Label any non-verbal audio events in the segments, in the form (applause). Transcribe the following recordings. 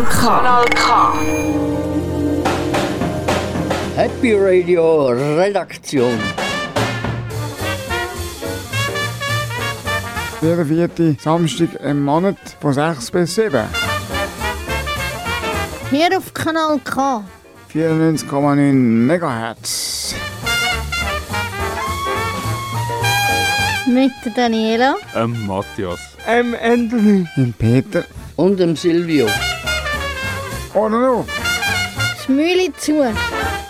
Kanal K. Kanal K. Happy Radio Redaktion. Jeden vierten Samstag im Monat von 6 bis 7. Hier auf Kanal K. 94,9 MHz. Mit der Daniela. Ähm, Matthias. Ähm, Anthony. Im Peter. Und dem Silvio. Oder noch? Schmüli zu.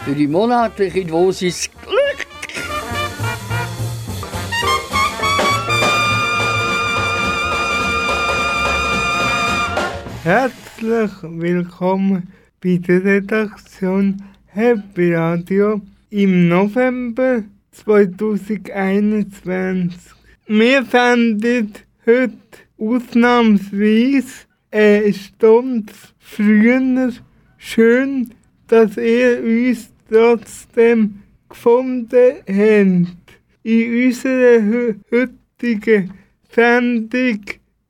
Für die monatliche Dosis Glück. Herzlich willkommen bei der Redaktion Happy Radio im November 2021. Wir fanden heute ausnahmsweise eine Stunde früher schön, dass ihr uns trotzdem gefunden habt. In unserer heutigen Sendung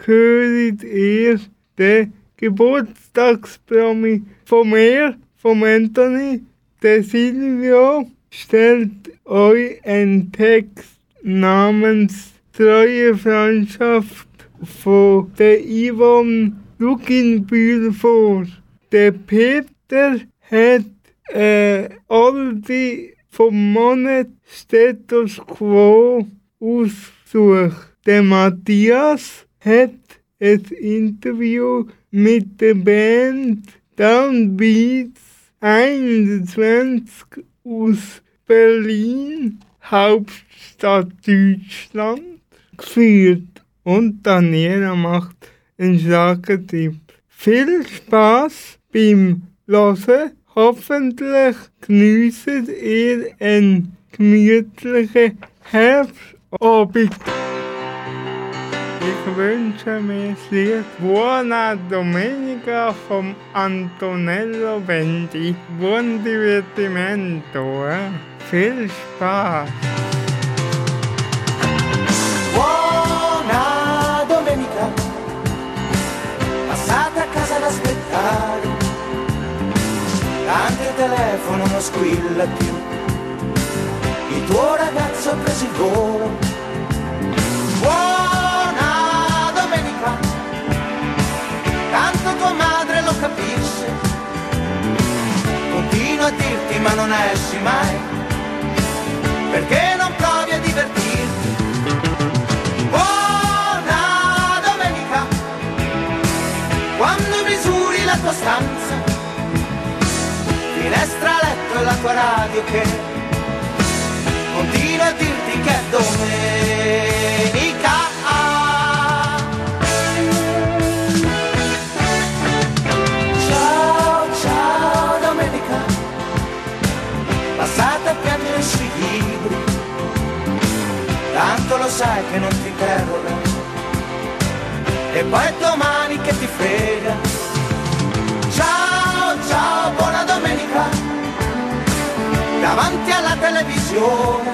hört ihr den Geburtstagspromi von mir, vom Anthony, der Silvio, stellt euch einen Text namens Treue Freundschaft von der Yvonne Luginbühl vor. Der Peter hat äh, Aldi vom Monat Status Quo ausgesucht. Der Matthias hat ein Interview mit der Band Downbeats 21 aus Berlin, Hauptstadt Deutschland, geführt. Und Daniela macht einen starken Tipp. Viel Spaß beim Hören. Hoffentlich geniessen ihr einen gemütlichen Herbstabend. Ich wünsche mir das Lied Buona Domenica vom Antonello Bendi. Buon divertimento, eh? Viel Spaß! Anche il telefono non squilla più, il tuo ragazzo ha preso il volo. Buona domenica, tanto tua madre lo capisce, continua a dirti ma non esci mai, perché non finestra, letto e la tua radio che continua a dirti che è domenica. Ciao, ciao domenica, passate a piangere sui libri tanto lo sai che non ti interroga. E poi domani che ti frega. Ciao, ciao, buona. Davanti alla televisione,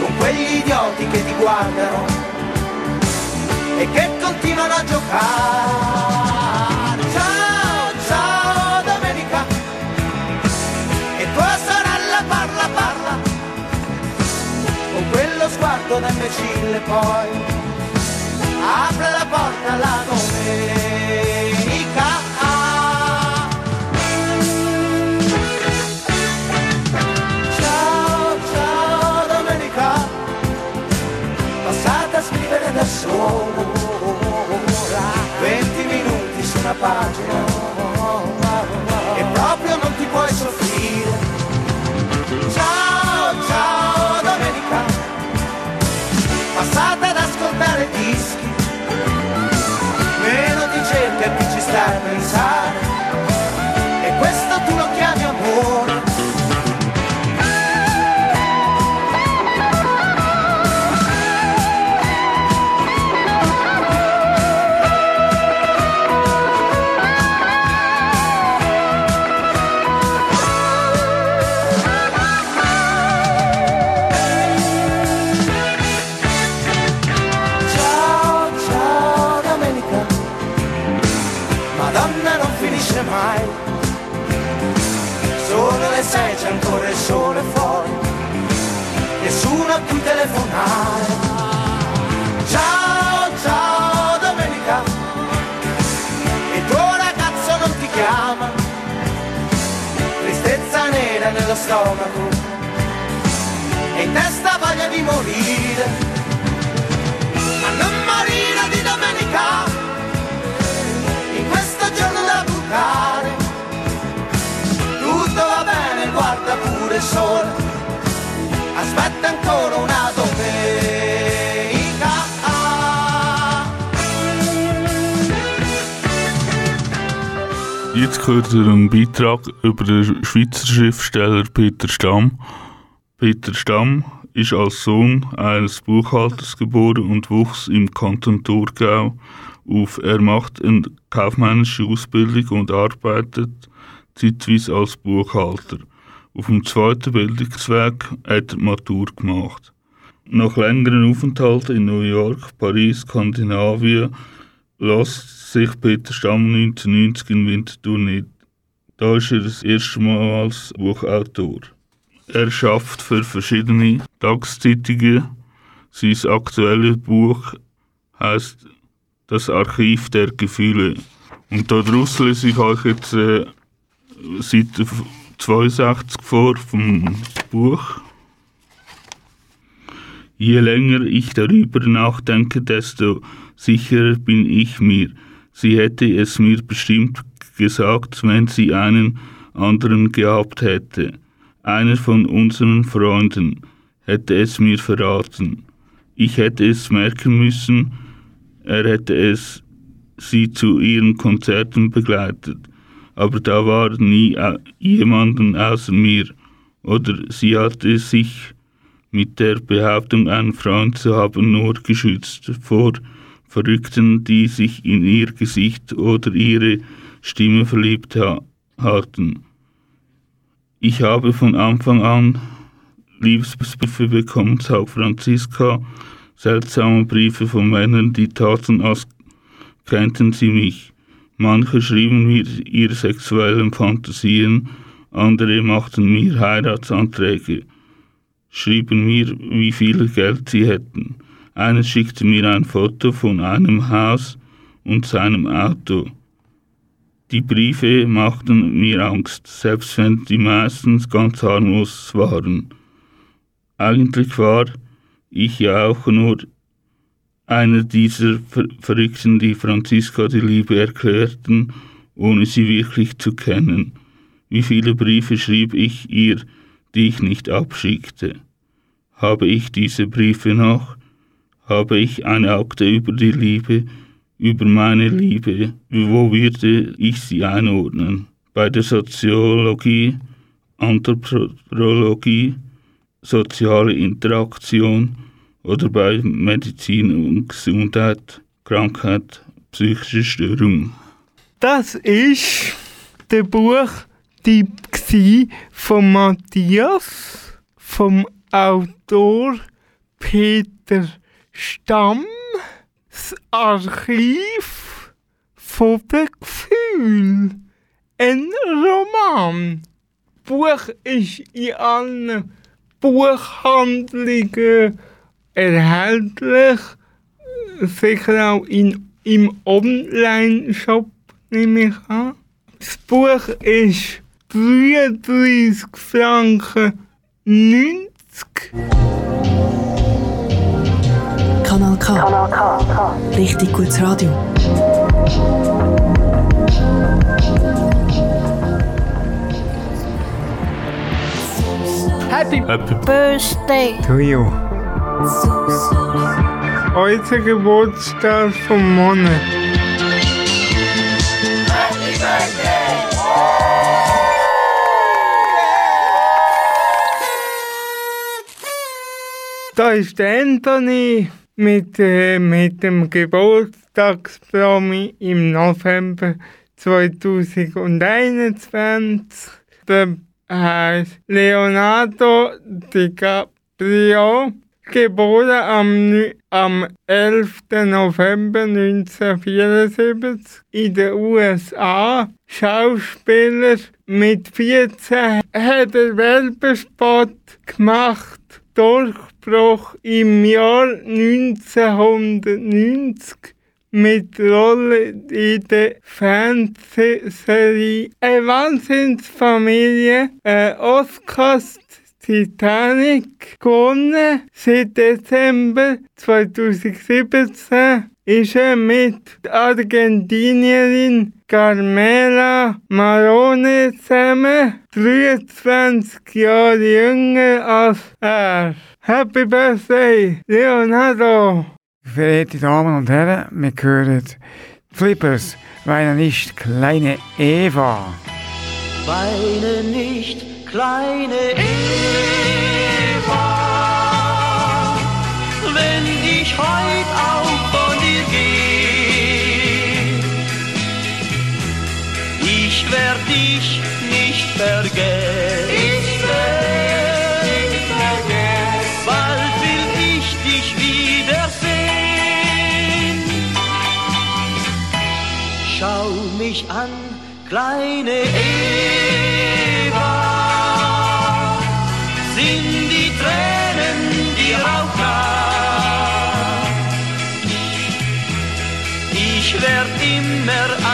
con quegli idioti che ti guardano e che continuano a giocare. Ciao, ciao, domenica. E tua sorella parla, parla con quello sguardo da imbecille poi apre la porta la domenica pátria. Stomaco, e in testa voglia di morire, ma non morire di domenica, in questo giorno da bucare, tutto va bene, guarda pure il sole. Aspetta ancora una domenica. Jetzt gehört ihr einen Beitrag über den Schweizer Schriftsteller Peter Stamm. Peter Stamm ist als Sohn eines Buchhalters geboren und wuchs im Kanton Thurgau auf. Er macht eine kaufmännische Ausbildung und arbeitet zeitweise als Buchhalter. Auf dem zweiten Bildungsweg hat er Matur gemacht. Nach längeren Aufenthalten in New York, Paris, Skandinavien lässt sich Peter Stamm 1990 in Winterthur nicht. Da ist er das erste Mal als Buchautor. Er schafft für verschiedene Tagszeitungen. Sein aktuelles Buch heißt Das Archiv der Gefühle. Und daraus lese ich euch jetzt äh, Seite 62 vor vom Buch. Je länger ich darüber nachdenke, desto sicherer bin ich mir. Sie hätte es mir bestimmt gesagt, wenn sie einen anderen gehabt hätte. Einer von unseren Freunden hätte es mir verraten. Ich hätte es merken müssen, er hätte es sie zu ihren Konzerten begleitet aber da war nie jemanden außer mir, oder sie hatte sich mit der Behauptung, einen Freund zu haben, nur geschützt vor Verrückten, die sich in ihr Gesicht oder ihre Stimme verliebt ha hatten. Ich habe von Anfang an Liebesbriefe bekommen, sagt Franziska, seltsame Briefe von Männern, die taten, als kennten sie mich. Manche schrieben mir ihre sexuellen Fantasien, andere machten mir Heiratsanträge, schrieben mir, wie viel Geld sie hätten. Einer schickte mir ein Foto von einem Haus und seinem Auto. Die Briefe machten mir Angst, selbst wenn die meistens ganz harmlos waren. Eigentlich war ich ja auch nur einer dieser Ver Verrückten, die Franziska die Liebe erklärten, ohne sie wirklich zu kennen. Wie viele Briefe schrieb ich ihr, die ich nicht abschickte? Habe ich diese Briefe noch? Habe ich eine Akte über die Liebe, über meine Liebe? Wo würde ich sie einordnen? Bei der Soziologie, Anthropologie, soziale Interaktion, oder bei Medizin und Gesundheit, Krankheit, psychische Störung. Das ist der Buchtipp von Matthias, vom Autor Peter Stamm, das Archiv von der Gefühl. Ein Roman. Das Buch ist in allen Buchhandlungen erhältlich, sicher auch in, im Online-Shop, nehme ich an. Das Buch ist 33 Franken 90. Kanal K. Kanal K. Richtig gutes Radio. Happy, Happy Birthday. To you. Heute Geburtstag vom Monat. Da ist der Anthony mit, äh, mit dem Geburtstagspromi im November 2021. Der heißt Leonardo DiCaprio, geboren am, am 11. November 1974 in den USA. Schauspieler mit 14 hat er Werbespot gemacht Durchbruch im Jahr 1990 mit Rolle in der Fernsehserie Eine Wahnsinnsfamilie, äh, Oscars Titanic gewonnen. Seit Dezember 2017 ist er mit Argentinierin Carmela Marone zusammen, 23 Jahre jünger als er. Happy Birthday, Leonardo! Verehrte Damen und Herren, wir hören Flippers, weine nicht, kleine Eva. Weine nicht, kleine Eva, wenn ich heut auch von dir gehe. Ich werd dich nicht vergessen. Ich werd nicht vergessen. Bald will ich dich wiedersehen. Schau mich an, kleine Eva. Immer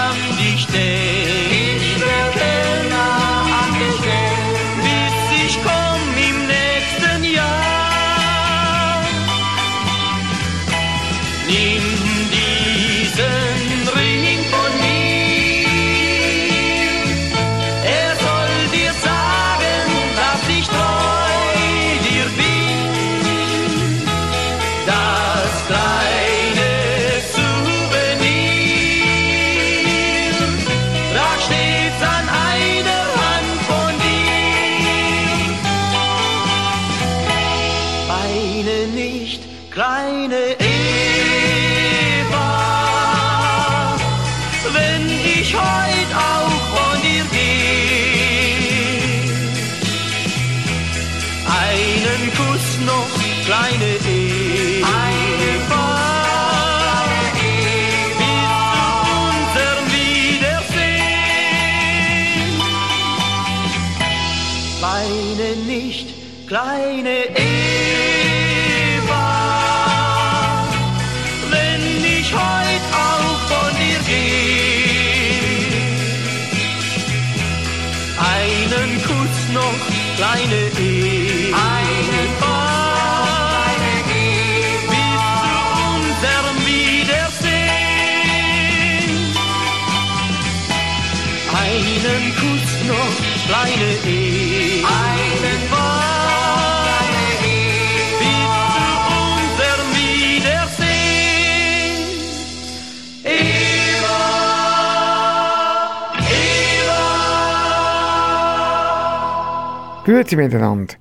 Miteinander.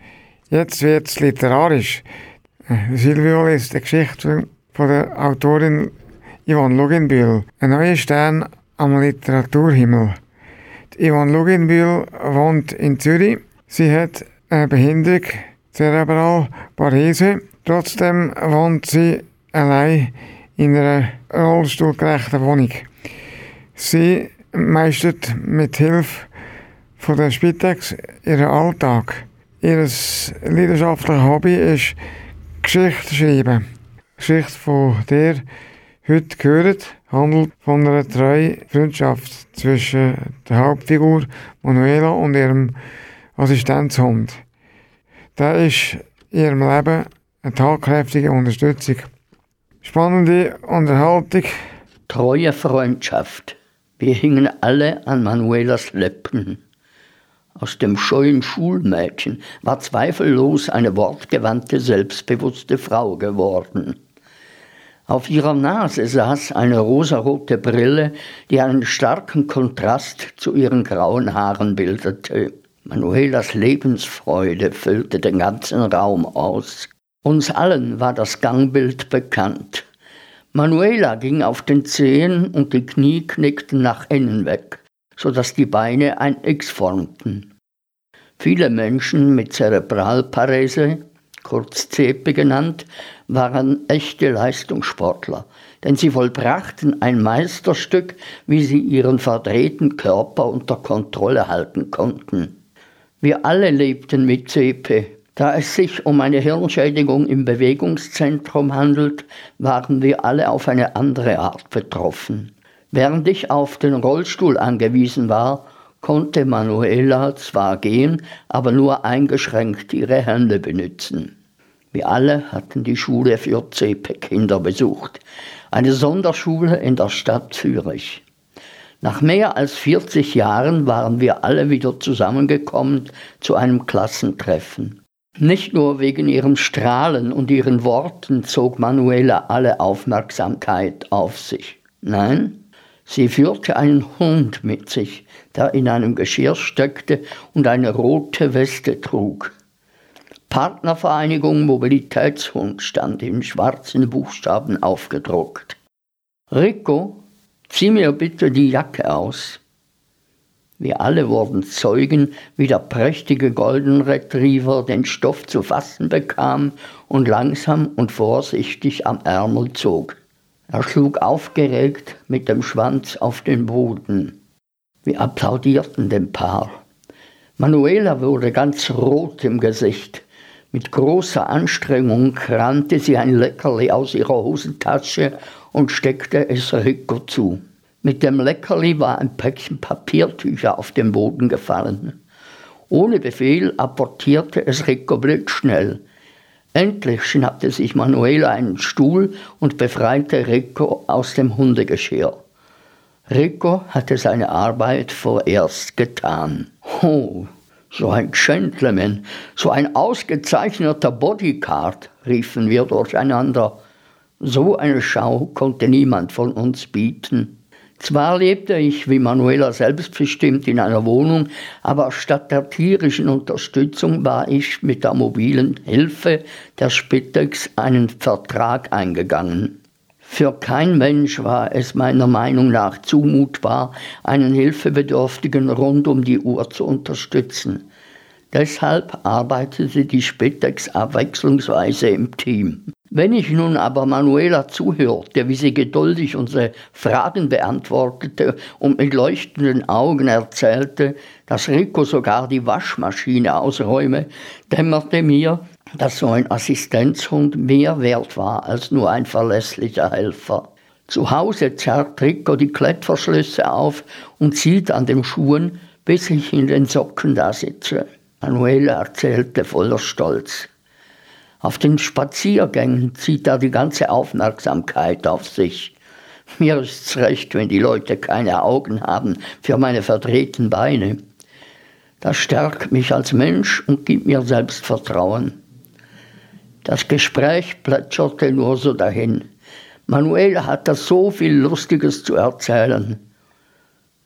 Jetzt wird's literarisch. Silvio liest die Geschichte von der Autorin Yvonne Luginbühl. Ein neuer Stern am Literaturhimmel. Die Yvonne Luginbühl wohnt in Zürich. Sie hat eine Behinderung, Cerebral Parese. Trotzdem wohnt sie allein in einer rollstuhlgerechten Wohnung. Sie meistert mit Hilfe von der Spitex ihren Alltag. Ihr leidenschaftliches Hobby ist Geschichte schreiben. Die Geschichte von der heute gehört, handelt von einer treuen Freundschaft zwischen der Hauptfigur Manuela und ihrem Assistenzhund. Der ist in ihrem Leben eine tatkräftige Unterstützung. Spannende Unterhaltung. Treue Freundschaft. Wir hingen alle an Manuelas Lippen. Aus dem scheuen Schulmädchen war zweifellos eine wortgewandte, selbstbewusste Frau geworden. Auf ihrer Nase saß eine rosarote Brille, die einen starken Kontrast zu ihren grauen Haaren bildete. Manuelas Lebensfreude füllte den ganzen Raum aus. Uns allen war das Gangbild bekannt. Manuela ging auf den Zehen und die Knie knickten nach innen weg, so dass die Beine ein X formten. Viele Menschen mit Zerebralparese, kurz CEPE genannt, waren echte Leistungssportler, denn sie vollbrachten ein Meisterstück, wie sie ihren verdrehten Körper unter Kontrolle halten konnten. Wir alle lebten mit CEPE, Da es sich um eine Hirnschädigung im Bewegungszentrum handelt, waren wir alle auf eine andere Art betroffen. Während ich auf den Rollstuhl angewiesen war, konnte Manuela zwar gehen, aber nur eingeschränkt ihre Hände benutzen. Wir alle hatten die Schule für CP-Kinder besucht, eine Sonderschule in der Stadt Zürich. Nach mehr als 40 Jahren waren wir alle wieder zusammengekommen zu einem Klassentreffen. Nicht nur wegen ihrem Strahlen und ihren Worten zog Manuela alle Aufmerksamkeit auf sich. Nein, sie führte einen Hund mit sich, der in einem Geschirr steckte und eine rote Weste trug. Partnervereinigung Mobilitätshund stand in schwarzen Buchstaben aufgedruckt. Rico, zieh mir bitte die Jacke aus. Wir alle wurden Zeugen, wie der prächtige Golden Retriever den Stoff zu fassen bekam und langsam und vorsichtig am Ärmel zog. Er schlug aufgeregt mit dem Schwanz auf den Boden. Wir applaudierten dem Paar. Manuela wurde ganz rot im Gesicht. Mit großer Anstrengung kramte sie ein Leckerli aus ihrer Hosentasche und steckte es Rico zu. Mit dem Leckerli war ein Päckchen Papiertücher auf den Boden gefallen. Ohne Befehl apportierte es Rico blitzschnell. Endlich schnappte sich Manuela einen Stuhl und befreite Rico aus dem Hundegeschirr. Rico hatte seine Arbeit vorerst getan. Oh, so ein Gentleman, so ein ausgezeichneter Bodyguard, riefen wir durcheinander. So eine Schau konnte niemand von uns bieten. Zwar lebte ich wie Manuela selbstbestimmt in einer Wohnung, aber statt der tierischen Unterstützung war ich mit der mobilen Hilfe der Spitex einen Vertrag eingegangen. Für kein Mensch war es meiner Meinung nach zumutbar, einen Hilfebedürftigen rund um die Uhr zu unterstützen. Deshalb arbeitete die Spitex abwechslungsweise im Team. Wenn ich nun aber Manuela zuhörte, wie sie geduldig unsere Fragen beantwortete und mit leuchtenden Augen erzählte, dass Rico sogar die Waschmaschine ausräume, dämmerte mir, dass so ein Assistenzhund mehr wert war als nur ein verlässlicher Helfer. Zu Hause zerrt Rico die Klettverschlüsse auf und zieht an den Schuhen, bis ich in den Socken da sitze. Manuela erzählte voller Stolz. Auf den Spaziergängen zieht er die ganze Aufmerksamkeit auf sich. Mir ist's recht, wenn die Leute keine Augen haben für meine verdrehten Beine. Das stärkt mich als Mensch und gibt mir Selbstvertrauen. Das Gespräch plätscherte nur so dahin. Manuela hatte so viel Lustiges zu erzählen.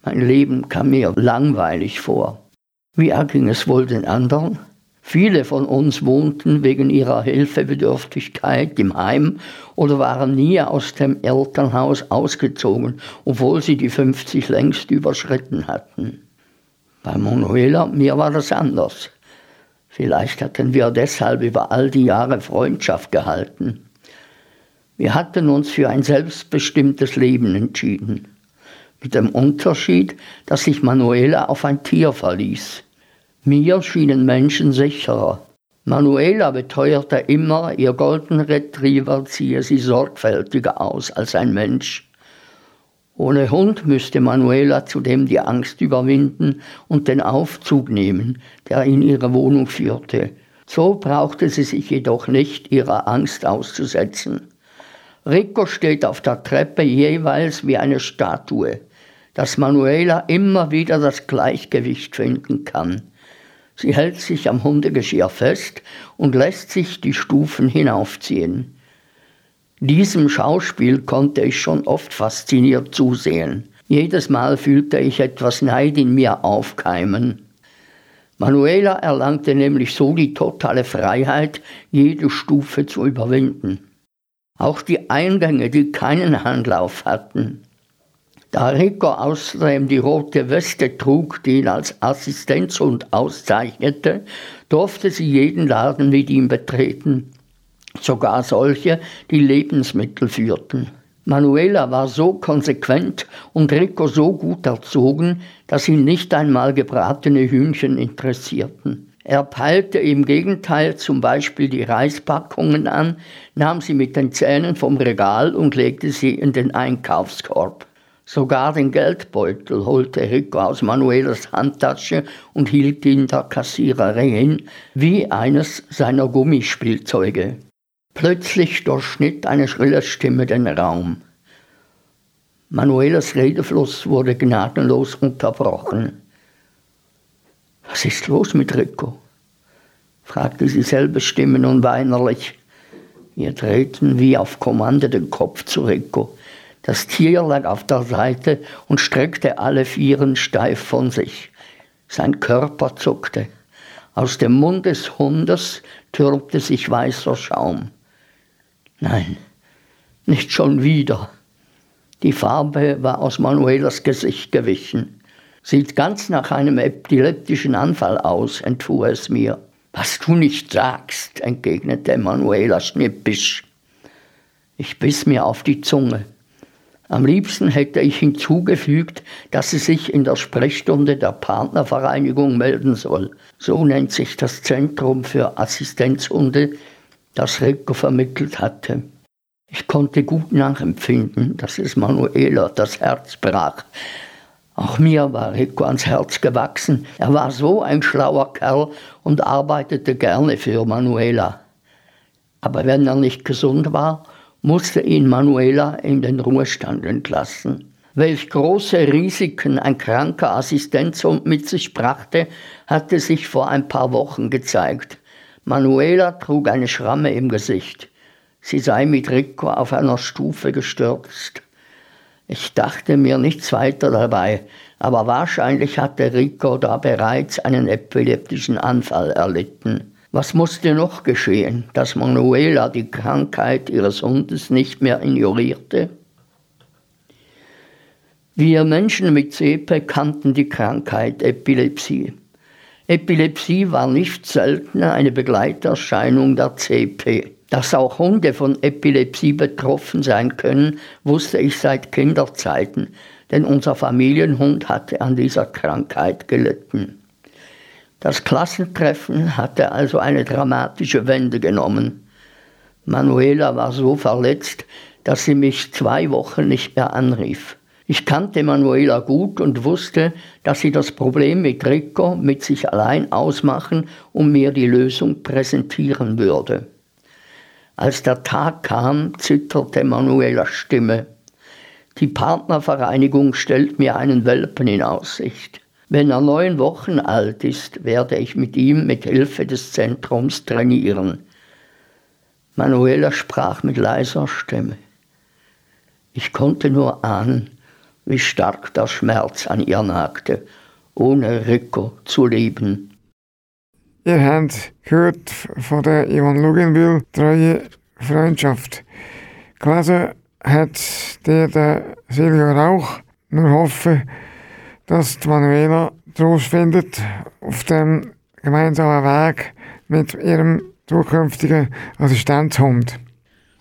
Mein Leben kam mir langweilig vor. Wie erging es wohl den anderen? Viele von uns wohnten wegen ihrer Hilfebedürftigkeit im Heim oder waren nie aus dem Elternhaus ausgezogen, obwohl sie die 50 längst überschritten hatten. Bei Manuela, mir war das anders. Vielleicht hatten wir deshalb über all die Jahre Freundschaft gehalten. Wir hatten uns für ein selbstbestimmtes Leben entschieden. Mit dem Unterschied, dass sich Manuela auf ein Tier verließ. Mir schienen Menschen sicherer. Manuela beteuerte immer, ihr Golden Retriever ziehe sie sorgfältiger aus als ein Mensch. Ohne Hund müsste Manuela zudem die Angst überwinden und den Aufzug nehmen, der in ihre Wohnung führte. So brauchte sie sich jedoch nicht ihrer Angst auszusetzen. Rico steht auf der Treppe jeweils wie eine Statue, dass Manuela immer wieder das Gleichgewicht finden kann. Sie hält sich am Hundegeschirr fest und lässt sich die Stufen hinaufziehen. Diesem Schauspiel konnte ich schon oft fasziniert zusehen. Jedes Mal fühlte ich etwas Neid in mir aufkeimen. Manuela erlangte nämlich so die totale Freiheit, jede Stufe zu überwinden. Auch die Eingänge, die keinen Handlauf hatten, da Rico außerdem die rote Weste trug, die ihn als Assistenzhund auszeichnete, durfte sie jeden Laden mit ihm betreten, sogar solche, die Lebensmittel führten. Manuela war so konsequent und Rico so gut erzogen, dass ihn nicht einmal gebratene Hühnchen interessierten. Er peilte im Gegenteil zum Beispiel die Reispackungen an, nahm sie mit den Zähnen vom Regal und legte sie in den Einkaufskorb. Sogar den Geldbeutel holte Rico aus Manuelas Handtasche und hielt ihn der Kassiererin hin, wie eines seiner Gummispielzeuge. Plötzlich durchschnitt eine schrille Stimme den Raum. Manuelas Redefluss wurde gnadenlos unterbrochen. Was ist los mit Rico? fragte sie selbestimmen und weinerlich. Wir drehten wie auf Kommando den Kopf zu Rico. Das Tier lag auf der Seite und streckte alle Vieren steif von sich. Sein Körper zuckte. Aus dem Mund des Hundes türmte sich weißer Schaum. Nein, nicht schon wieder. Die Farbe war aus Manuelas Gesicht gewichen. Sieht ganz nach einem epileptischen Anfall aus, entfuhr es mir. Was du nicht sagst, entgegnete Manuela schnippisch. Ich biss mir auf die Zunge. Am liebsten hätte ich hinzugefügt, dass sie sich in der Sprechstunde der Partnervereinigung melden soll. So nennt sich das Zentrum für Assistenzhunde, das Rico vermittelt hatte. Ich konnte gut nachempfinden, dass es Manuela das Herz brach. Auch mir war Rico ans Herz gewachsen. Er war so ein schlauer Kerl und arbeitete gerne für Manuela. Aber wenn er nicht gesund war, musste ihn Manuela in den Ruhestand entlassen. Welch große Risiken ein kranker Assistenzhund mit sich brachte, hatte sich vor ein paar Wochen gezeigt. Manuela trug eine Schramme im Gesicht. Sie sei mit Rico auf einer Stufe gestürzt. Ich dachte mir nichts weiter dabei, aber wahrscheinlich hatte Rico da bereits einen epileptischen Anfall erlitten. Was musste noch geschehen, dass Manuela die Krankheit ihres Hundes nicht mehr ignorierte? Wir Menschen mit CP kannten die Krankheit Epilepsie. Epilepsie war nicht seltener eine Begleiterscheinung der CP. Dass auch Hunde von Epilepsie betroffen sein können, wusste ich seit Kinderzeiten, denn unser Familienhund hatte an dieser Krankheit gelitten. Das Klassentreffen hatte also eine dramatische Wende genommen. Manuela war so verletzt, dass sie mich zwei Wochen nicht mehr anrief. Ich kannte Manuela gut und wusste, dass sie das Problem mit Rico mit sich allein ausmachen und mir die Lösung präsentieren würde. Als der Tag kam, zitterte Manuelas Stimme. Die Partnervereinigung stellt mir einen Welpen in Aussicht. Wenn er neun Wochen alt ist, werde ich mit ihm mit Hilfe des Zentrums trainieren. Manuela sprach mit leiser Stimme. Ich konnte nur ahnen, wie stark der Schmerz an ihr nagte, ohne Rico zu leben. Ihr habt gehört von der Yvonne Luginbühl treue Freundschaft. Gelesen hat der Silvio Rauch. Nur hoffen, dass die Manuela Trost findet auf dem gemeinsamen Weg mit ihrem zukünftigen Assistenzhund.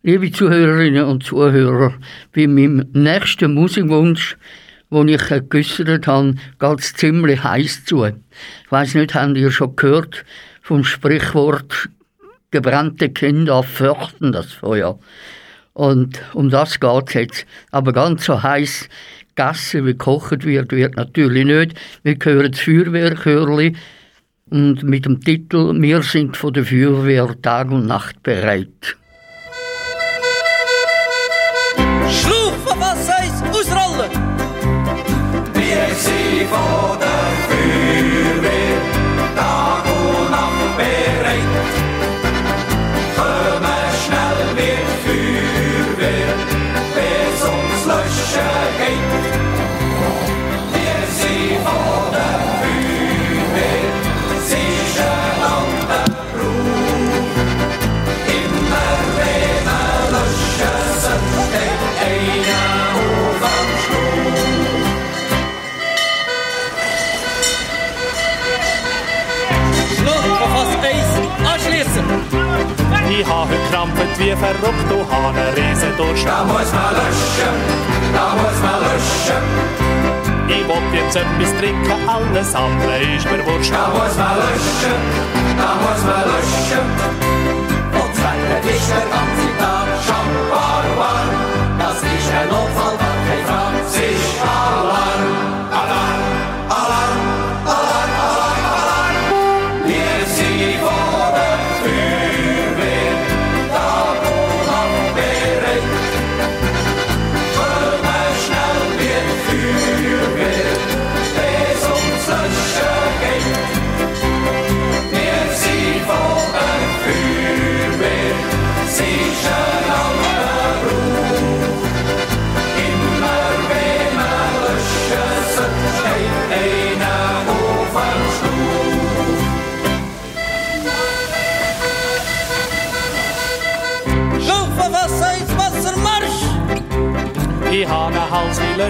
Liebe Zuhörerinnen und Zuhörer, bei meinem nächsten Musikwunsch, den ich geäussert habe, geht es ziemlich heiß zu. Ich weiss nicht, habt ihr schon gehört vom Sprichwort gebrannte Kinder fürchten das Feuer. Und um das geht jetzt. Aber ganz so heiß gegessen, wie gekocht wird, wird natürlich nicht. Wir hören das Feuerwehrchörli und mit dem Titel Wir sind von der Feuerwehr Tag und Nacht bereit. Wie verrückt und habe einen riesen Durst. Da muss man löschen, da muss man löschen. Ich wollte jetzt etwas trinken, alles andere ist mir wurscht. Da muss man löschen, da muss man löschen. Und zweitens ist der ganze Tag schon warm. Das ist ein Notfall, keine Frage, es ist Alarm.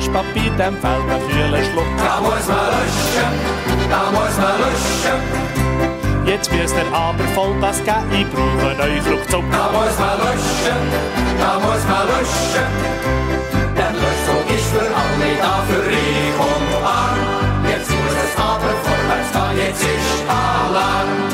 Wie Löschpapier, dem fällt mir kühler Schluck. Da muss man löschen, da muss man löschen, Jetzt müsst ihr aber Vollgas geben, ich brauche euch ruckzuck. da muss man löschen, da muss man löschen. Der Löschzug ist für alle da, für reich und arm. Jetzt muss es aber vorwärts gehen, jetzt ist. Alarm,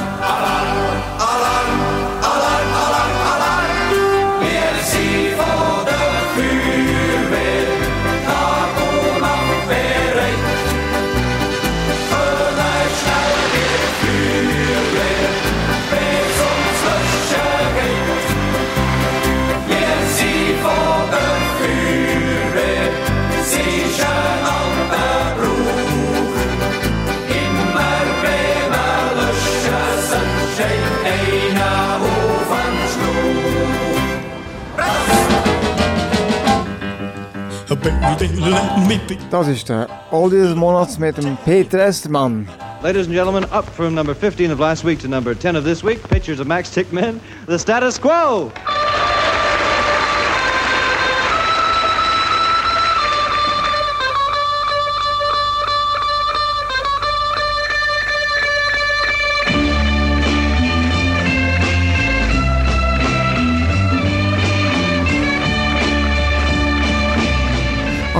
Das ist der Oldie des Monats mit dem Peter Estermann. Ladies and gentlemen, up from number 15 of last week to number 10 of this week, pictures of Max Tickman, the status quo.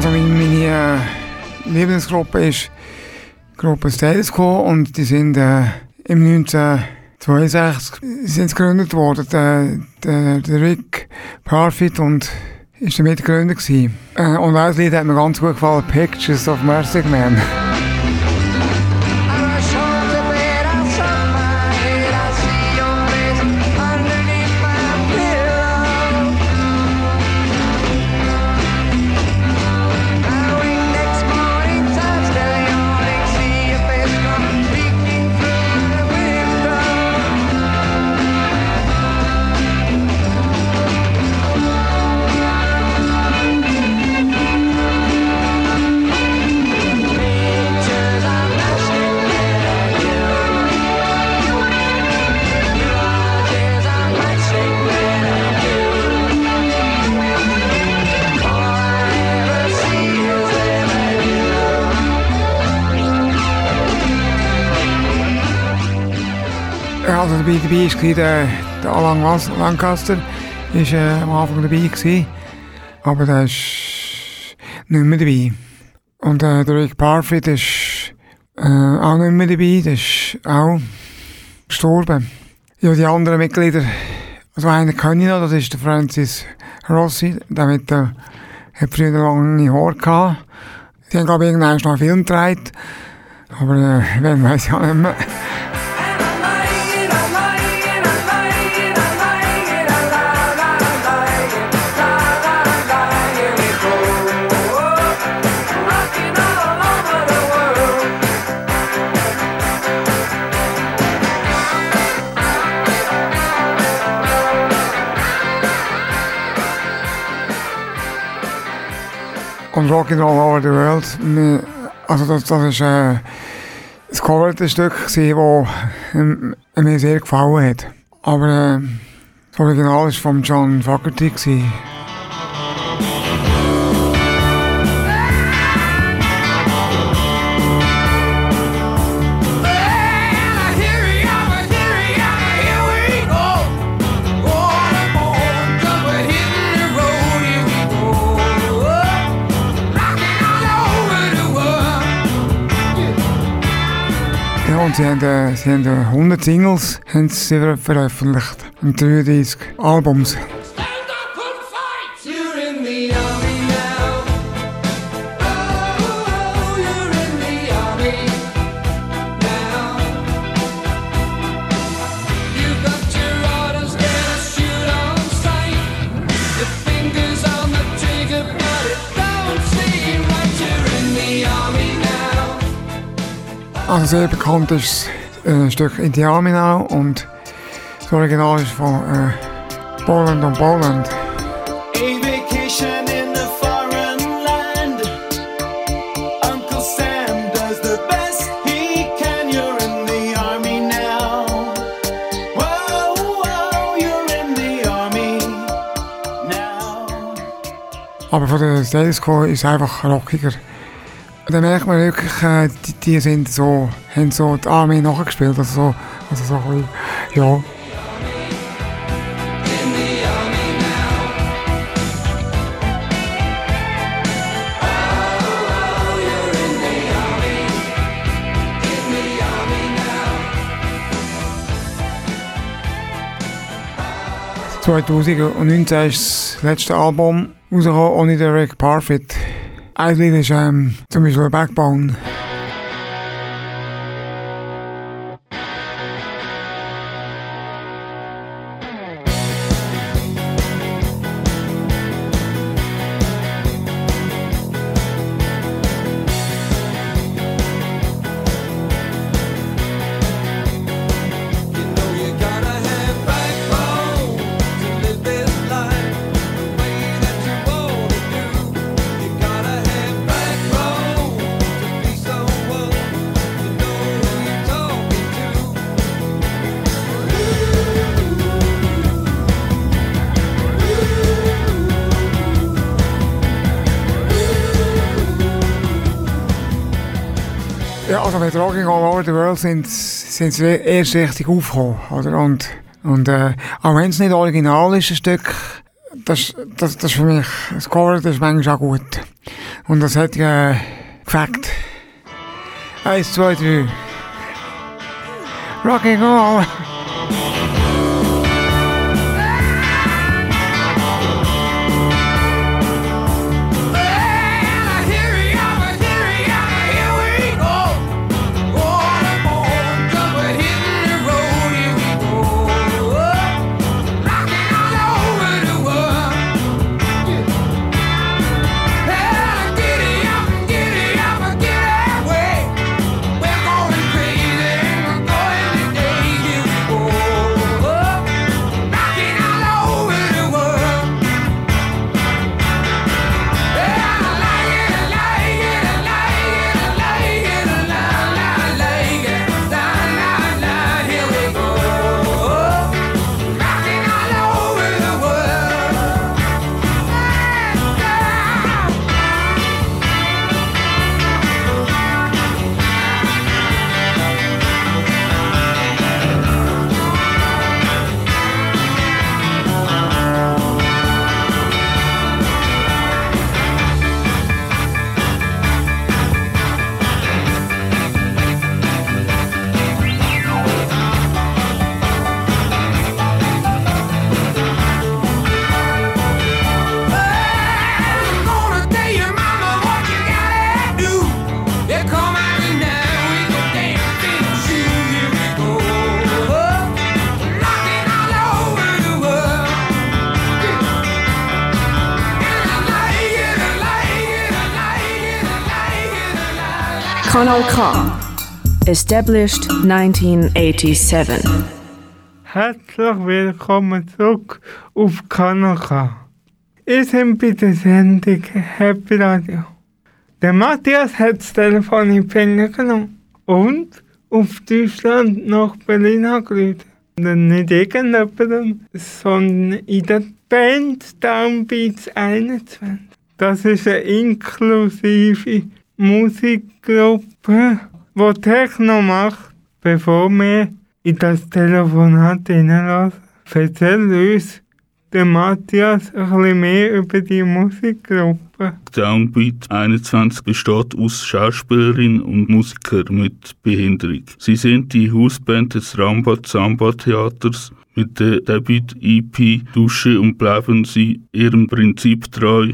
Also meine, Lieblingsgruppe ist die Gruppe Status Quo und die sind äh, im 1962 sind gegründet worden. Der, der, der Rick Parfit und ist der Mitgründer gewesen. Äh, und ein Lied hat mir ganz gut gefallen, Pictures of Mercy Man. Ja, also dabei, dabei war der, der Alan Lancaster ist, äh, am Anfang dabei gewesen, aber der ist nicht mehr dabei. Und äh, der Rick Parfit ist äh, auch nicht mehr dabei, der ist auch gestorben. Ja, die anderen Mitglieder, also einen kenne ich noch, das ist der Francis Rossi, der mit der, hat früher lange Haare gehabt. Die haben, glaube ich, irgendwann noch einen Film gedreht, aber äh, wen weiß ich auch nicht mehr. Und Rockin' All Over the World, also das, das ist äh, das coverte Stück, das ähm, mir sehr gefallen hat. Aber äh, das Original war von John Fogerty. gewesen. Und sie haben, äh, sie haben äh, 100 Singles haben sie ver veröffentlicht und 33 Albums. Dus, eh, een zeer bekannt stuk nou, eh, in de Armee, en het Original is van Poland und Poland. A vacation in a foreign land. Onkel Sam does the best he can. You're in the army now. Wow, wow, you're in the army now. Aber voor de Stadisco is het einfach rockiger. Da merkt man wirklich, äh, die, die sind so, haben so die Armee nachgespielt. Also so, also so ein bisschen, ja. ...2019 ist das letzte Album rausgekommen, ohne den Rick Parfit. Eigentlich ist ähm, zum Beispiel Backbone. Sind, sind sie erst richtig aufgekommen. Oder? Und, und äh, auch wenn es nicht original ist, ein Stück, das, das, das für mich, das Cover, das ist manchmal auch gut. Und das hat äh, gefällt. Eins, zwei, drei. Rocking All. Kanal K. Established 1987. Herzlich willkommen zurück auf Kanal K. Ihr seid bei der Sendung Happy Radio. Der Matthias hat das Telefon in Finger genommen und auf Deutschland nach Berlin angerufen. Nicht irgendjemandem, sondern in der Band Downbeats 21. Das ist eine inklusive Musikgruppe, die Techno macht, bevor wir in das Telefonat hineinlassen. Erzähl uns der Matthias ein bisschen mehr über die Musikgruppe. Downbeat 21 besteht aus Schauspielerin und Musiker mit Behinderung. Sie sind die Hausband des Ramba Zamba Theaters mit der Debüt-EP Dusche und bleiben sie ihrem Prinzip treu.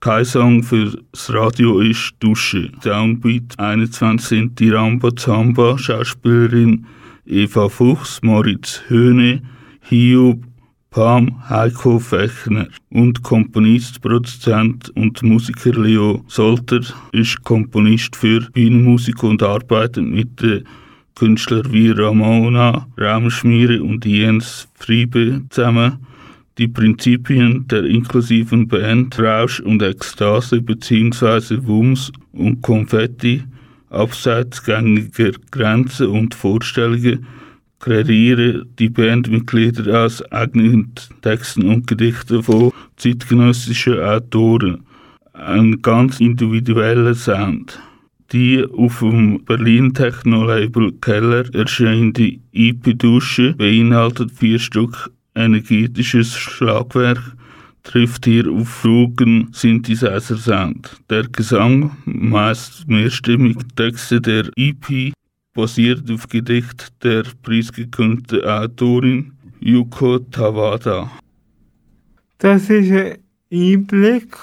Kein Song fürs Radio ist Dusche. Downbeat 21 sind die Ramba Zamba Schauspielerin Eva Fuchs, Moritz Höhne, Hiob, Pam Heiko Fechner und Komponist, Produzent und Musiker Leo Solter ist Komponist für Bühnenmusik und arbeitet mit den Künstlern wie Ramona Raumschmiere und Jens Friebe zusammen. Die Prinzipien der inklusiven Band Rausch und Ekstase bzw. Wums und Konfetti abseits gängiger Grenzen und Vorstellungen kreieren die Bandmitglieder aus eigenen Texten und Gedichten von zeitgenössischen Autoren. Ein ganz individueller Sound. Die auf dem Berlin Techno-Label Keller erscheinende EP Dusche beinhaltet vier Stück energetisches Schlagwerk, trifft hier auf ruhigen Synthesizer-Sound. Der Gesang, meist mehrstimmig, Texte der EP basiert auf Gedicht der preisgekrönten Autorin Yuko Tawada. Das ist ein Einblick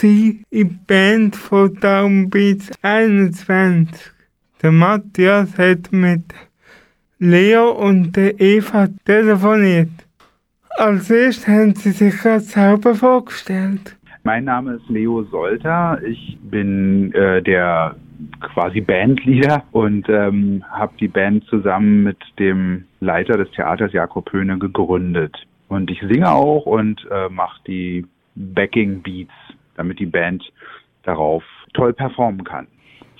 in die Band von Downbeats 21. Der Matthias hat mit Leo und Eva telefoniert. Als erstes haben sie sich gerade selber vorgestellt. Mein Name ist Leo Solter. Ich bin äh, der quasi Bandleader und ähm, habe die Band zusammen mit dem Leiter des Theaters Jakob Höhne gegründet. Und ich singe auch und äh, mache die Backing Beats, damit die Band darauf toll performen kann.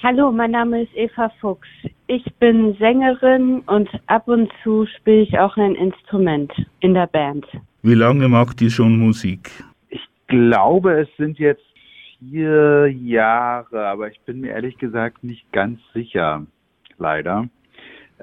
Hallo, mein Name ist Eva Fuchs. Ich bin Sängerin und ab und zu spiele ich auch ein Instrument in der Band. Wie lange macht ihr schon Musik? Ich glaube, es sind jetzt vier Jahre, aber ich bin mir ehrlich gesagt nicht ganz sicher, leider.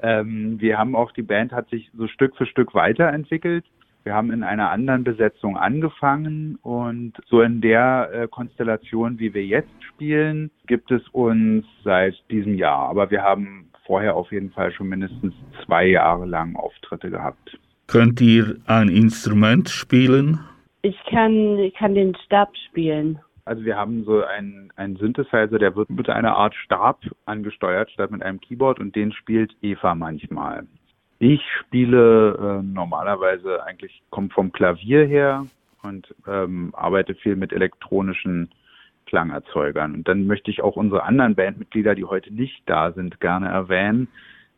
Ähm, wir haben auch, die Band hat sich so Stück für Stück weiterentwickelt. Wir haben in einer anderen Besetzung angefangen und so in der äh, Konstellation, wie wir jetzt spielen, gibt es uns seit diesem Jahr. Aber wir haben vorher auf jeden Fall schon mindestens zwei Jahre lang Auftritte gehabt. Könnt ihr ein Instrument spielen? Ich kann, ich kann den Stab spielen. Also wir haben so einen, einen Synthesizer, der wird mit einer Art Stab angesteuert, statt mit einem Keyboard und den spielt Eva manchmal. Ich spiele äh, normalerweise eigentlich, komme vom Klavier her und ähm, arbeite viel mit elektronischen Klangerzeugern. Und dann möchte ich auch unsere anderen Bandmitglieder, die heute nicht da sind, gerne erwähnen.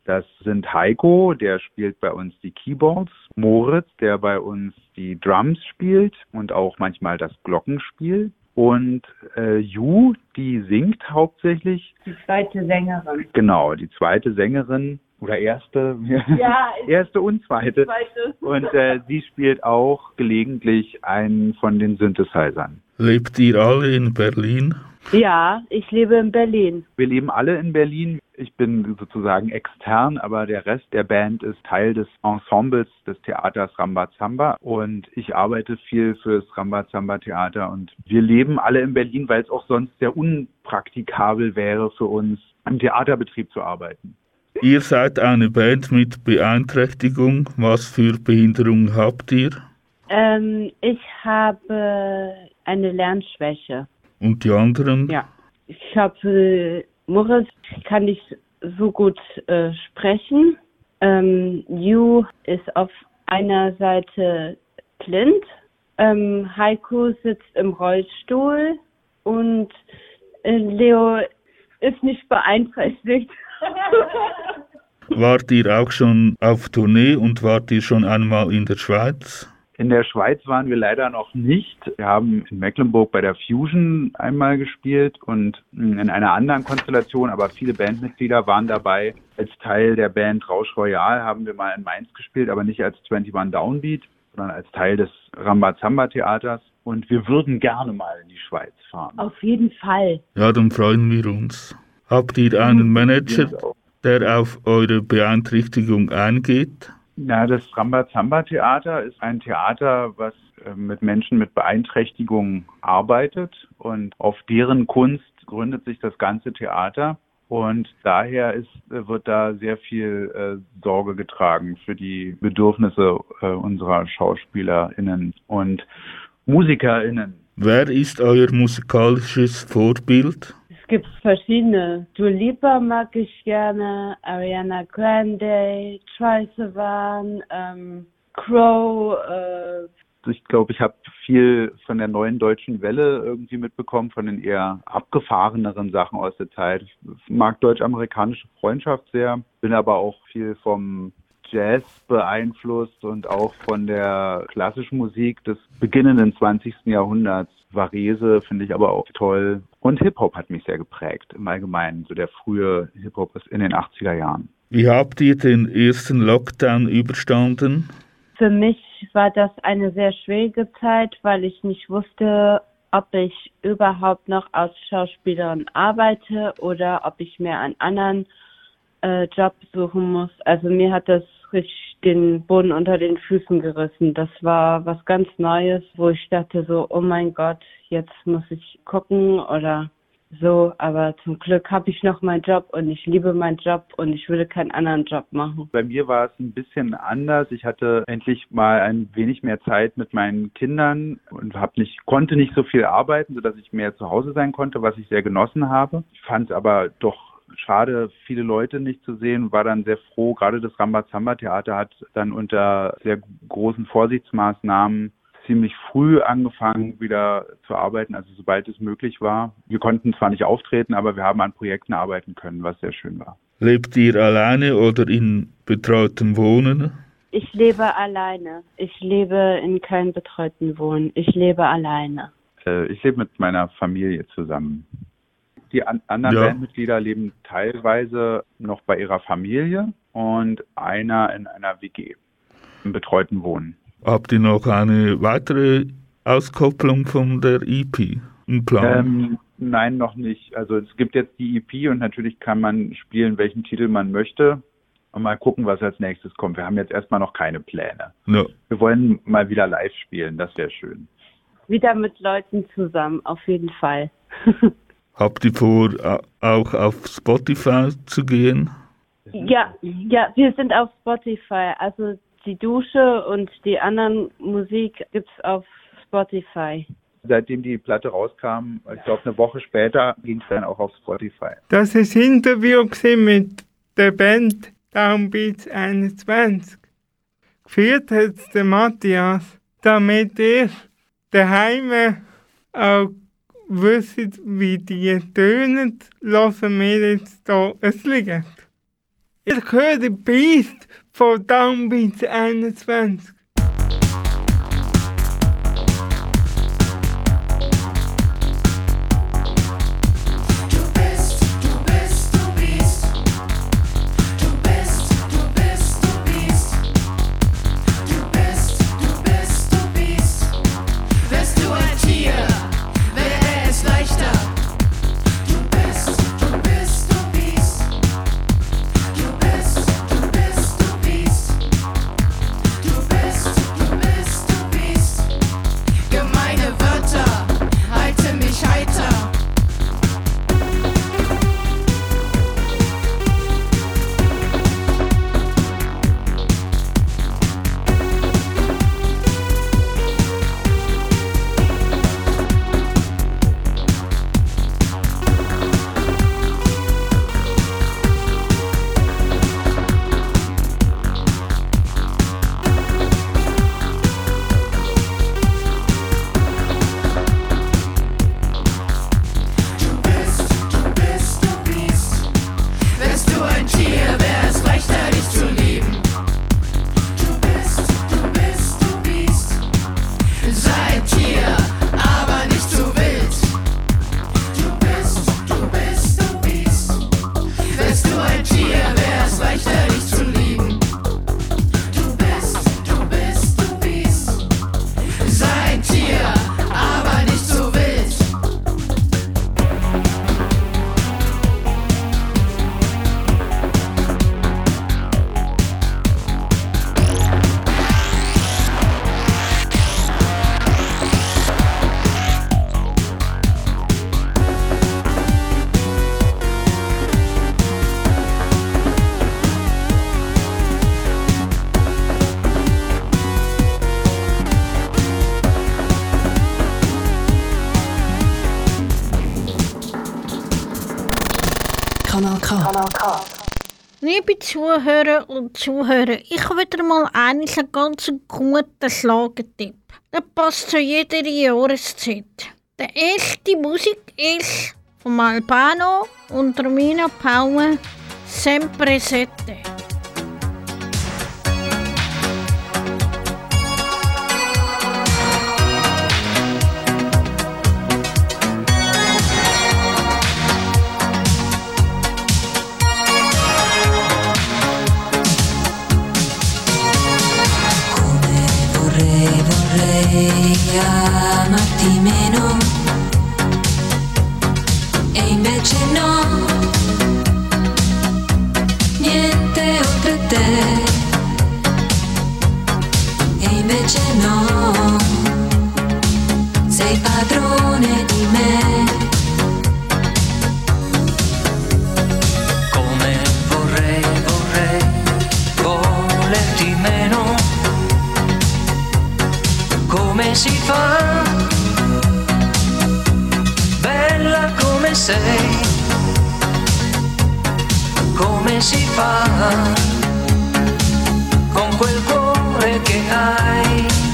Das sind Heiko, der spielt bei uns die Keyboards, Moritz, der bei uns die Drums spielt und auch manchmal das Glockenspiel. Und äh, Ju, die singt hauptsächlich. Die zweite Sängerin. Genau, die zweite Sängerin oder erste, (laughs) Ja, erste und zweite. zweite. Und äh, sie spielt auch gelegentlich einen von den Synthesizern. Lebt ihr alle in Berlin? Ja, ich lebe in Berlin. Wir leben alle in Berlin. Ich bin sozusagen extern, aber der Rest der Band ist Teil des Ensembles des Theaters Rambazamba und ich arbeite viel fürs Rambazamba Theater und wir leben alle in Berlin, weil es auch sonst sehr unpraktikabel wäre für uns, im Theaterbetrieb zu arbeiten. Ihr seid eine Band mit Beeinträchtigung. Was für Behinderung habt ihr? Ähm, ich habe eine Lernschwäche. Und die anderen? Ja. Ich habe äh, Moritz kann nicht so gut äh, sprechen. Ähm, Yu ist auf einer Seite blind. Ähm, Heiko sitzt im Rollstuhl und äh, Leo ist nicht beeinträchtigt. (laughs) Wart ihr auch schon auf Tournee und wart ihr schon einmal in der Schweiz? In der Schweiz waren wir leider noch nicht. Wir haben in Mecklenburg bei der Fusion einmal gespielt und in einer anderen Konstellation, aber viele Bandmitglieder waren dabei. Als Teil der Band Rausch Royal haben wir mal in Mainz gespielt, aber nicht als 21 Downbeat, sondern als Teil des Rambazamba Theaters. Und wir würden gerne mal in die Schweiz fahren. Auf jeden Fall. Ja, dann freuen wir uns. Habt ihr einen Manager, der auf eure Beeinträchtigung eingeht? Na, das Rambazamba-Theater ist ein Theater, was äh, mit Menschen mit Beeinträchtigung arbeitet und auf deren Kunst gründet sich das ganze Theater. Und daher ist, äh, wird da sehr viel äh, Sorge getragen für die Bedürfnisse äh, unserer SchauspielerInnen und MusikerInnen. Wer ist euer musikalisches Vorbild? Es gibt verschiedene. Dua mag ich gerne, Ariana Grande, Troye Sivan, ähm, Crow, äh, ich glaube, ich habe viel von der neuen deutschen Welle irgendwie mitbekommen, von den eher abgefahreneren Sachen aus der Zeit. Ich mag deutsch-amerikanische Freundschaft sehr, bin aber auch viel vom Jazz beeinflusst und auch von der klassischen Musik des beginnenden 20. Jahrhunderts. Varese finde ich aber auch toll. Und Hip-Hop hat mich sehr geprägt im Allgemeinen, so der frühe Hip-Hop in den 80er Jahren. Wie habt ihr den ersten Lockdown überstanden? Für mich war das eine sehr schwierige Zeit, weil ich nicht wusste, ob ich überhaupt noch als Schauspielerin arbeite oder ob ich mir einen anderen äh, Job suchen muss. Also mir hat das richtig den Boden unter den Füßen gerissen. Das war was ganz Neues, wo ich dachte so, oh mein Gott, jetzt muss ich gucken oder so, aber zum Glück habe ich noch meinen Job und ich liebe meinen Job und ich würde keinen anderen Job machen. Bei mir war es ein bisschen anders. Ich hatte endlich mal ein wenig mehr Zeit mit meinen Kindern und habe nicht, konnte nicht so viel arbeiten, sodass ich mehr zu Hause sein konnte, was ich sehr genossen habe. Ich fand es aber doch schade, viele Leute nicht zu sehen, war dann sehr froh. Gerade das Rambazamba Theater hat dann unter sehr großen Vorsichtsmaßnahmen ziemlich früh angefangen, wieder zu arbeiten, also sobald es möglich war. Wir konnten zwar nicht auftreten, aber wir haben an Projekten arbeiten können, was sehr schön war. Lebt ihr alleine oder in betreutem Wohnen? Ich lebe alleine. Ich lebe in keinem betreuten Wohnen. Ich lebe alleine. Äh, ich lebe mit meiner Familie zusammen. Die an anderen ja. Bandmitglieder leben teilweise noch bei ihrer Familie und einer in einer WG im betreuten Wohnen. Habt ihr noch eine weitere Auskopplung von der EP im Plan? Ähm, nein, noch nicht. Also es gibt jetzt die EP und natürlich kann man spielen, welchen Titel man möchte und mal gucken, was als nächstes kommt. Wir haben jetzt erstmal noch keine Pläne. No. Wir wollen mal wieder live spielen, das wäre schön. Wieder mit Leuten zusammen, auf jeden Fall. (laughs) Habt ihr vor, auch auf Spotify zu gehen? Ja, ja, wir sind auf Spotify. Also die Dusche und die anderen Musik gibt es auf Spotify. Seitdem die Platte rauskam, ich glaube eine Woche später, ging es dann auch auf Spotify. Das ist Interview mit der Band Downbeats 21. Geführt hat der Matthias, damit ihr daheim auch wisst, wie die tönen, lassen wir jetzt hier ein Lied. Ich höre Beast von Downbeats 21. Zuhörer und Zuhörer, ich habe wieder mal einen ganz guten Schlagetipp. Der passt zu jeder Jahreszeit. Der erste Musik ist von Albano und Romina Paue Sempre Sette. Volerti meno. Come si fa? Bella come sei. Come si fa? Con quel cuore che hai.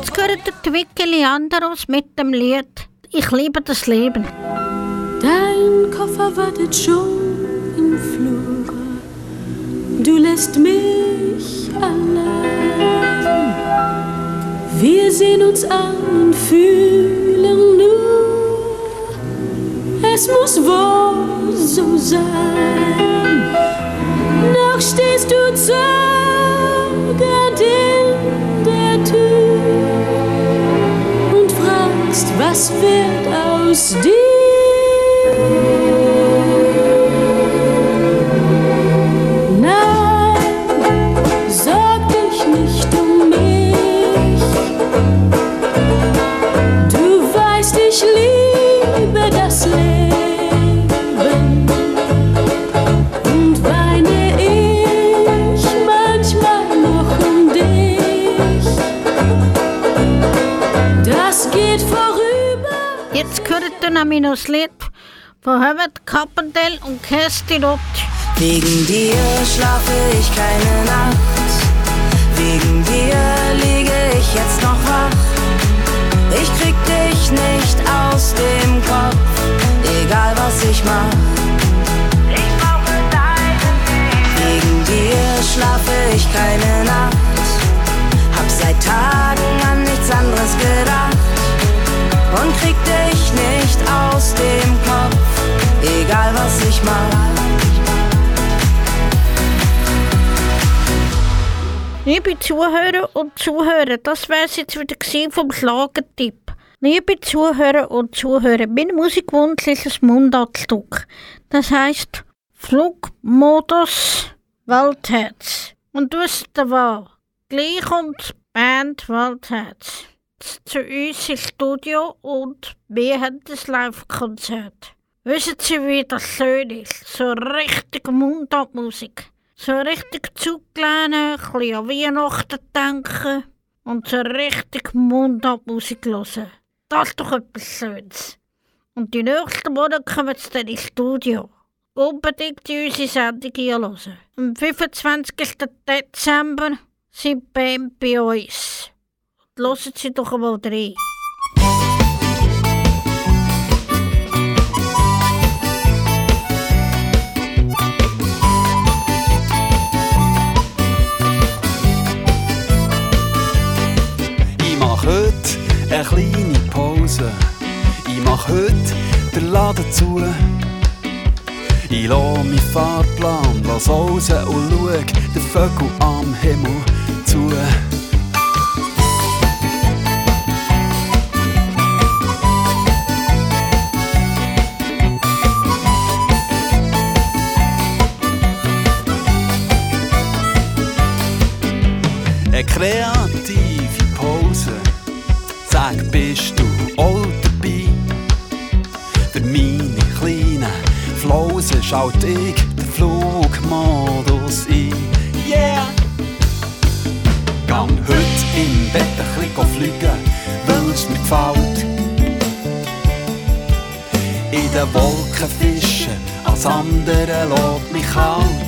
Jetzt gehört der Twickeli anderes mit dem Lied Ich liebe das Leben. Dein Koffer wartet schon im Flur. Du lässt mich allein. Wir sehen uns an und fühlen nur, es muss wohl so sein. Noch stehst du zögernd fragst, was wird aus dir? Jetzt gehört ihr nämlich noch das Lied von Herbert Carpendale und Kerstin Ott. Wegen dir schlafe ich keine Nacht. Wegen dir liege ich jetzt noch wach. Ich krieg dich nicht aus dem Kopf, egal was ich mach. Ich brauche deinen Wegen dir schlafe ich keine Nacht. Hab seit Tagen an nichts anderes gedacht. Und krieg dich nicht aus dem Kopf, egal was ich mach. Liebe Zuhörer und Zuhörer, das wär's jetzt wieder vom Schlagentipp. Liebe Zuhörer und Zuhörer, mein Musikwunsch ist ein Mundartstück. Das heisst Flugmodus Weltherz. Und wisst ihr was? Gleich kommt die Band Weltherz zu uns ins Studio und wir haben das Live-Konzert. Wissen Sie, wie das schön ist? So richtig Mundartmusik. So richtig zugelassen, ein bisschen an Weihnachten denken und so richtig Mundartmusik hören. Das ist doch etwas Schönes. Und die nächsten Monate kommen sie dann ins Studio. Unbedingt in unsere Sendung hören. Am 25. Dezember sind Band bei uns. Hören Sie doch einmal rein. Ich mach heute eine kleine Pause. Ich mach heute den Laden zu. Ich lass meinen Fahrplan lass raus und schau den Vögel am Himmel zu. Kreative Pause. Weg bist du auch dabei. Für meine kleinen Flausen schaut ich den Flugmodus ein. Yeah! Gang heute im Bett ein bisschen fliegen, weil's mir gefällt. In den Wolken fischen, als andere lässt mich kalt.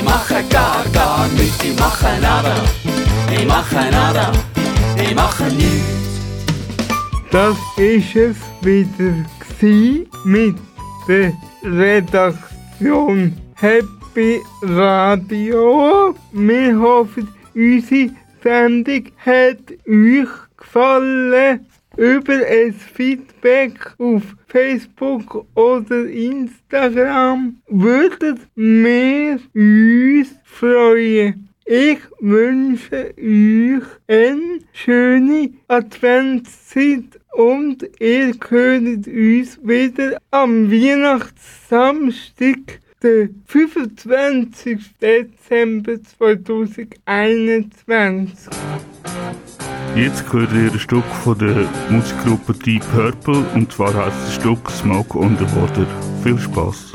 Ich mache gar, gar nichts, ich mache nada. Ich mache nada, ich mache nichts. Das ist es wieder mit der Redaktion Happy Radio. Wir hoffen, unsere Sendung hat euch gefallen. Über ein Feedback auf Facebook oder Instagram würden wir uns freuen. Ich wünsche euch eine schöne Adventszeit und ihr hört uns wieder am Weihnachtssamstag, den 25. Dezember 2021. Jetzt hört ihr ein Stück von der Musikgruppe Deep Purple und zwar heißt das Stück Smoke on the Water. Viel Spaß!